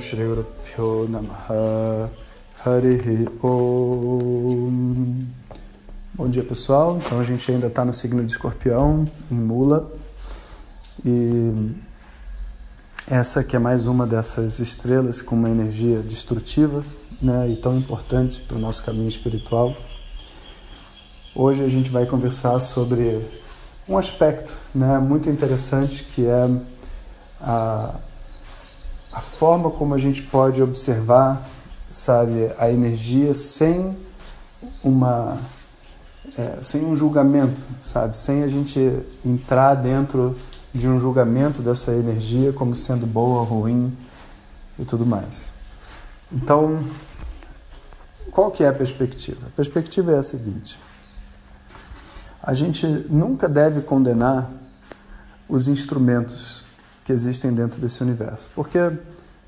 Pyo Namaha Harihi Om Bom dia pessoal, então a gente ainda está no signo de escorpião, em mula. E essa que é mais uma dessas estrelas com uma energia destrutiva né, e tão importante para o nosso caminho espiritual. Hoje a gente vai conversar sobre um aspecto né, muito interessante que é a a forma como a gente pode observar, sabe, a energia sem uma é, sem um julgamento, sabe, sem a gente entrar dentro de um julgamento dessa energia como sendo boa, ruim e tudo mais. Então, qual que é a perspectiva? A perspectiva é a seguinte: a gente nunca deve condenar os instrumentos que existem dentro desse universo. Porque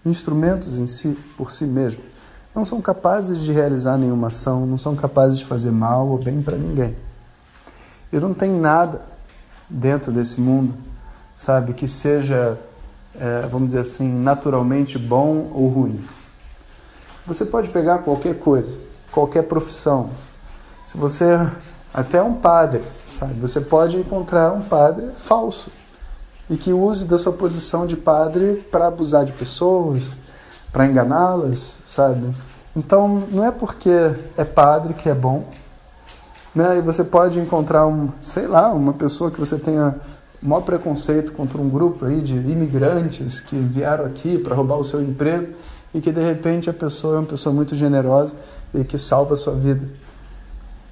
instrumentos em si, por si mesmos, não são capazes de realizar nenhuma ação, não são capazes de fazer mal ou bem para ninguém. E não tem nada dentro desse mundo, sabe, que seja, é, vamos dizer assim, naturalmente bom ou ruim. Você pode pegar qualquer coisa, qualquer profissão. Se você até um padre, sabe, você pode encontrar um padre falso e que use da sua posição de padre para abusar de pessoas, para enganá-las, sabe? Então, não é porque é padre que é bom, né? E você pode encontrar um, sei lá, uma pessoa que você tenha maior preconceito contra um grupo aí de imigrantes que vieram aqui para roubar o seu emprego e que de repente a pessoa é uma pessoa muito generosa e que salva a sua vida.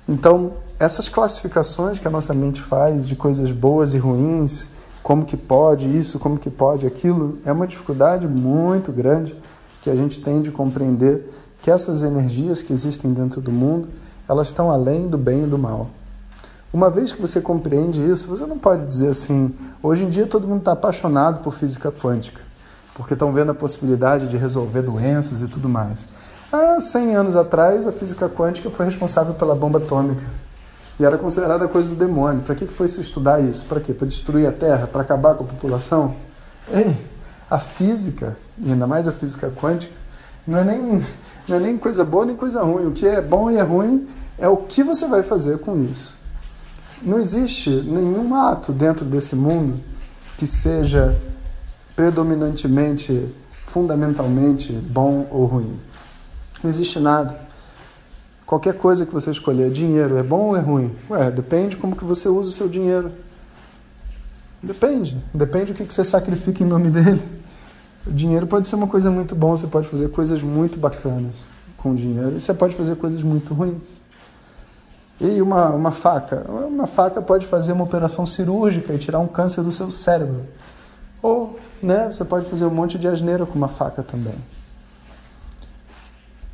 Então, essas classificações que a nossa mente faz de coisas boas e ruins, como que pode isso, como que pode aquilo, é uma dificuldade muito grande que a gente tem de compreender que essas energias que existem dentro do mundo, elas estão além do bem e do mal. Uma vez que você compreende isso, você não pode dizer assim, hoje em dia todo mundo está apaixonado por física quântica, porque estão vendo a possibilidade de resolver doenças e tudo mais. Há 100 anos atrás, a física quântica foi responsável pela bomba atômica. E era considerada coisa do demônio. Para que foi se estudar isso? Para quê? Para destruir a Terra? Para acabar com a população? Ei, a física, e ainda mais a física quântica, não é, nem, não é nem coisa boa nem coisa ruim. O que é bom e é ruim é o que você vai fazer com isso. Não existe nenhum ato dentro desse mundo que seja predominantemente, fundamentalmente bom ou ruim. Não existe nada. Qualquer coisa que você escolher, dinheiro, é bom ou é ruim? Ué, depende como que você usa o seu dinheiro. Depende. Depende do que você sacrifica em nome dele. O dinheiro pode ser uma coisa muito boa, você pode fazer coisas muito bacanas com o dinheiro e você pode fazer coisas muito ruins. E uma, uma faca? Uma faca pode fazer uma operação cirúrgica e tirar um câncer do seu cérebro. Ou né, você pode fazer um monte de asneira com uma faca também.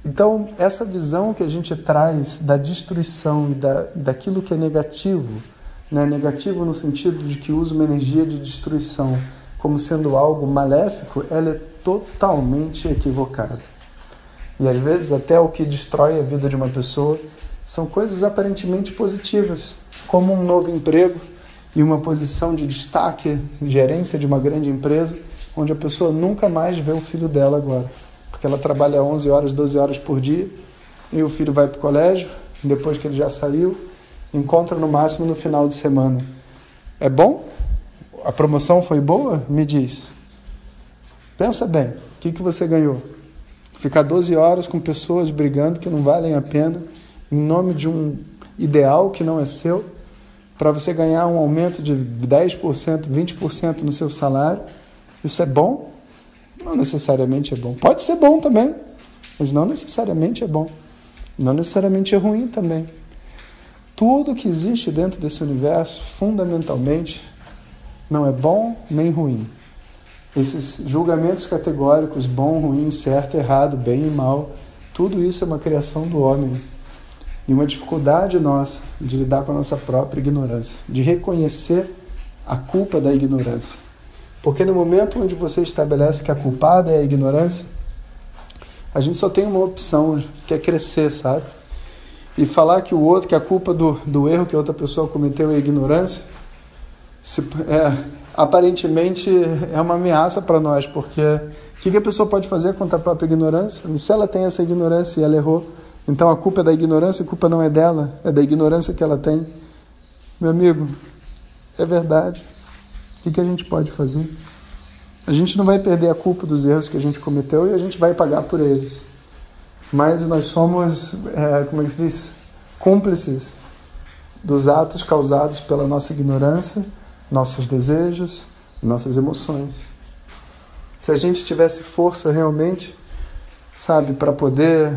Então, essa visão que a gente traz da destruição e da, daquilo que é negativo, né? negativo no sentido de que usa uma energia de destruição como sendo algo maléfico, ela é totalmente equivocada. E às vezes até o que destrói a vida de uma pessoa são coisas aparentemente positivas, como um novo emprego e uma posição de destaque, gerência de uma grande empresa, onde a pessoa nunca mais vê o filho dela agora porque ela trabalha 11 horas, 12 horas por dia, e o filho vai para o colégio, depois que ele já saiu, encontra no máximo no final de semana. É bom? A promoção foi boa? Me diz. Pensa bem, o que, que você ganhou? Ficar 12 horas com pessoas brigando que não valem a pena, em nome de um ideal que não é seu, para você ganhar um aumento de 10%, 20% no seu salário. Isso é bom? Não necessariamente é bom. Pode ser bom também, mas não necessariamente é bom. Não necessariamente é ruim também. Tudo que existe dentro desse universo, fundamentalmente, não é bom nem ruim. esses julgamentos categóricos, bom, ruim, certo, errado, bem e mal, tudo isso é uma criação do homem. E uma dificuldade nossa de lidar com a nossa própria ignorância, de reconhecer a culpa da ignorância. Porque no momento onde você estabelece que a culpada é a ignorância, a gente só tem uma opção, que é crescer, sabe? E falar que o outro, que a culpa do, do erro que a outra pessoa cometeu é ignorância, se, é, aparentemente é uma ameaça para nós, porque o que, que a pessoa pode fazer contra a própria ignorância? Se ela tem essa ignorância e ela errou, então a culpa é da ignorância, a culpa não é dela, é da ignorância que ela tem. Meu amigo, é verdade. O que, que a gente pode fazer? A gente não vai perder a culpa dos erros que a gente cometeu e a gente vai pagar por eles. Mas nós somos, é, como é que se diz? Cúmplices dos atos causados pela nossa ignorância, nossos desejos, nossas emoções. Se a gente tivesse força realmente, sabe, para poder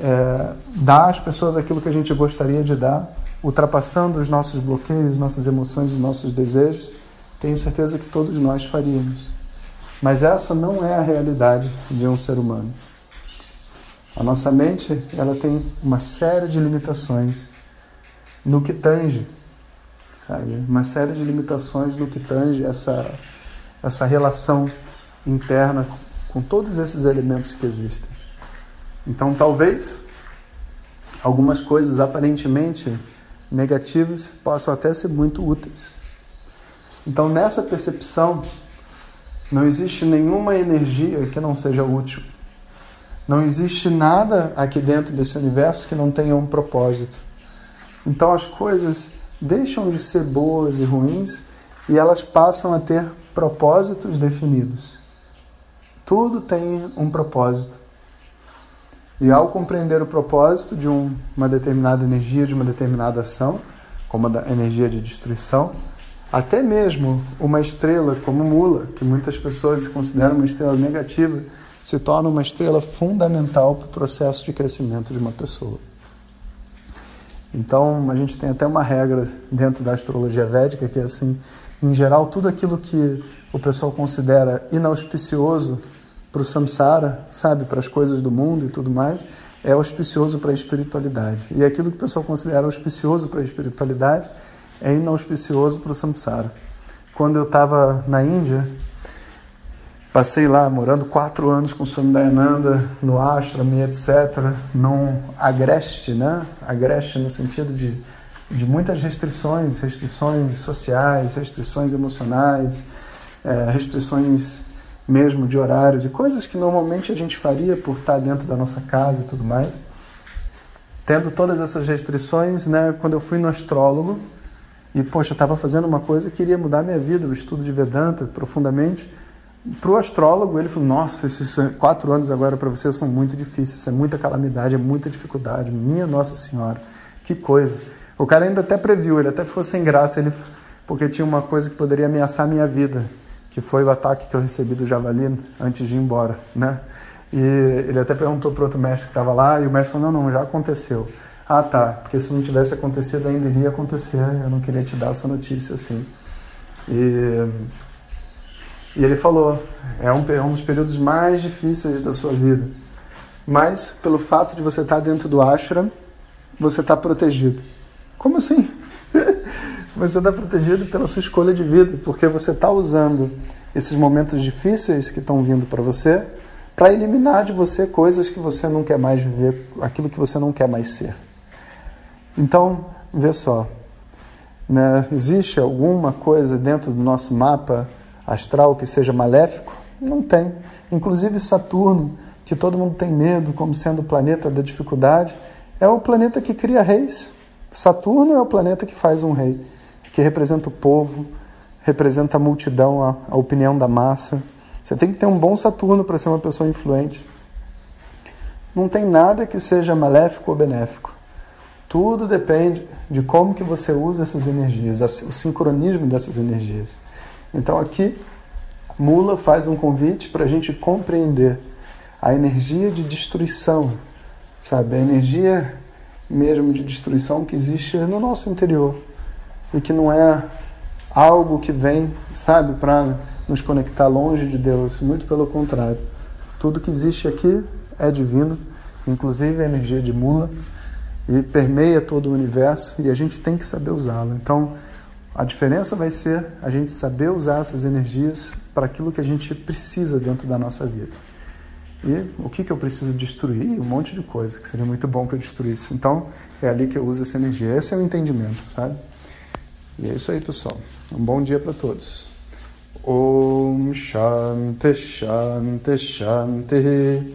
é, dar às pessoas aquilo que a gente gostaria de dar, ultrapassando os nossos bloqueios, nossas emoções nossos desejos, tenho certeza que todos nós faríamos. Mas essa não é a realidade de um ser humano. A nossa mente, ela tem uma série de limitações no que tange, sabe? Uma série de limitações no que tange essa essa relação interna com todos esses elementos que existem. Então, talvez algumas coisas aparentemente negativas possam até ser muito úteis. Então, nessa percepção, não existe nenhuma energia que não seja útil. Não existe nada aqui dentro desse universo que não tenha um propósito. Então, as coisas deixam de ser boas e ruins e elas passam a ter propósitos definidos. Tudo tem um propósito. E ao compreender o propósito de um, uma determinada energia, de uma determinada ação, como a energia de destruição, até mesmo uma estrela como Mula, que muitas pessoas consideram uma estrela negativa, se torna uma estrela fundamental para o processo de crescimento de uma pessoa. Então, a gente tem até uma regra dentro da astrologia védica que é assim, em geral, tudo aquilo que o pessoal considera inauspicioso para o samsara, sabe, para as coisas do mundo e tudo mais, é auspicioso para a espiritualidade. E aquilo que o pessoal considera auspicioso para a espiritualidade é inauspicioso para o samsara. Quando eu estava na Índia, passei lá morando quatro anos com Swami Dayananda no ashram etc. Num agreste, né? Agreste no sentido de, de muitas restrições, restrições sociais, restrições emocionais, é, restrições mesmo de horários e coisas que normalmente a gente faria por estar dentro da nossa casa e tudo mais. Tendo todas essas restrições, né, quando eu fui no astrólogo, e, poxa, eu estava fazendo uma coisa que iria mudar minha vida, o estudo de Vedanta profundamente. Para o astrólogo, ele falou: Nossa, esses quatro anos agora para você são muito difíceis, é muita calamidade, é muita dificuldade. Minha Nossa Senhora, que coisa. O cara ainda até previu, ele até ficou sem graça, ele, porque tinha uma coisa que poderia ameaçar a minha vida, que foi o ataque que eu recebi do javali antes de ir embora, né? E ele até perguntou para outro mestre que estava lá, e o mestre falou: Não, não, já aconteceu. Ah, tá. Porque se não tivesse acontecido, ainda iria acontecer. Eu não queria te dar essa notícia assim. E, e ele falou: é um, é um dos períodos mais difíceis da sua vida. Mas, pelo fato de você estar dentro do ashram, você está protegido. Como assim? você está protegido pela sua escolha de vida, porque você está usando esses momentos difíceis que estão vindo para você para eliminar de você coisas que você não quer mais viver, aquilo que você não quer mais ser. Então, vê só, né? existe alguma coisa dentro do nosso mapa astral que seja maléfico? Não tem. Inclusive Saturno, que todo mundo tem medo como sendo o planeta da dificuldade, é o planeta que cria reis. Saturno é o planeta que faz um rei, que representa o povo, representa a multidão, a, a opinião da massa. Você tem que ter um bom Saturno para ser uma pessoa influente. Não tem nada que seja maléfico ou benéfico. Tudo depende de como que você usa essas energias, o sincronismo dessas energias. Então aqui, Mula faz um convite para a gente compreender a energia de destruição, sabe? A energia mesmo de destruição que existe no nosso interior e que não é algo que vem, sabe, para nos conectar longe de Deus, muito pelo contrário. Tudo que existe aqui é divino, inclusive a energia de mula, e permeia todo o universo e a gente tem que saber usá-la. Então, a diferença vai ser a gente saber usar essas energias para aquilo que a gente precisa dentro da nossa vida. E o que, que eu preciso destruir? Um monte de coisa que seria muito bom que eu destruísse. Então, é ali que eu uso essa energia. Esse é o entendimento, sabe? E é isso aí, pessoal. Um bom dia para todos. Om Shanti Shanti Shanti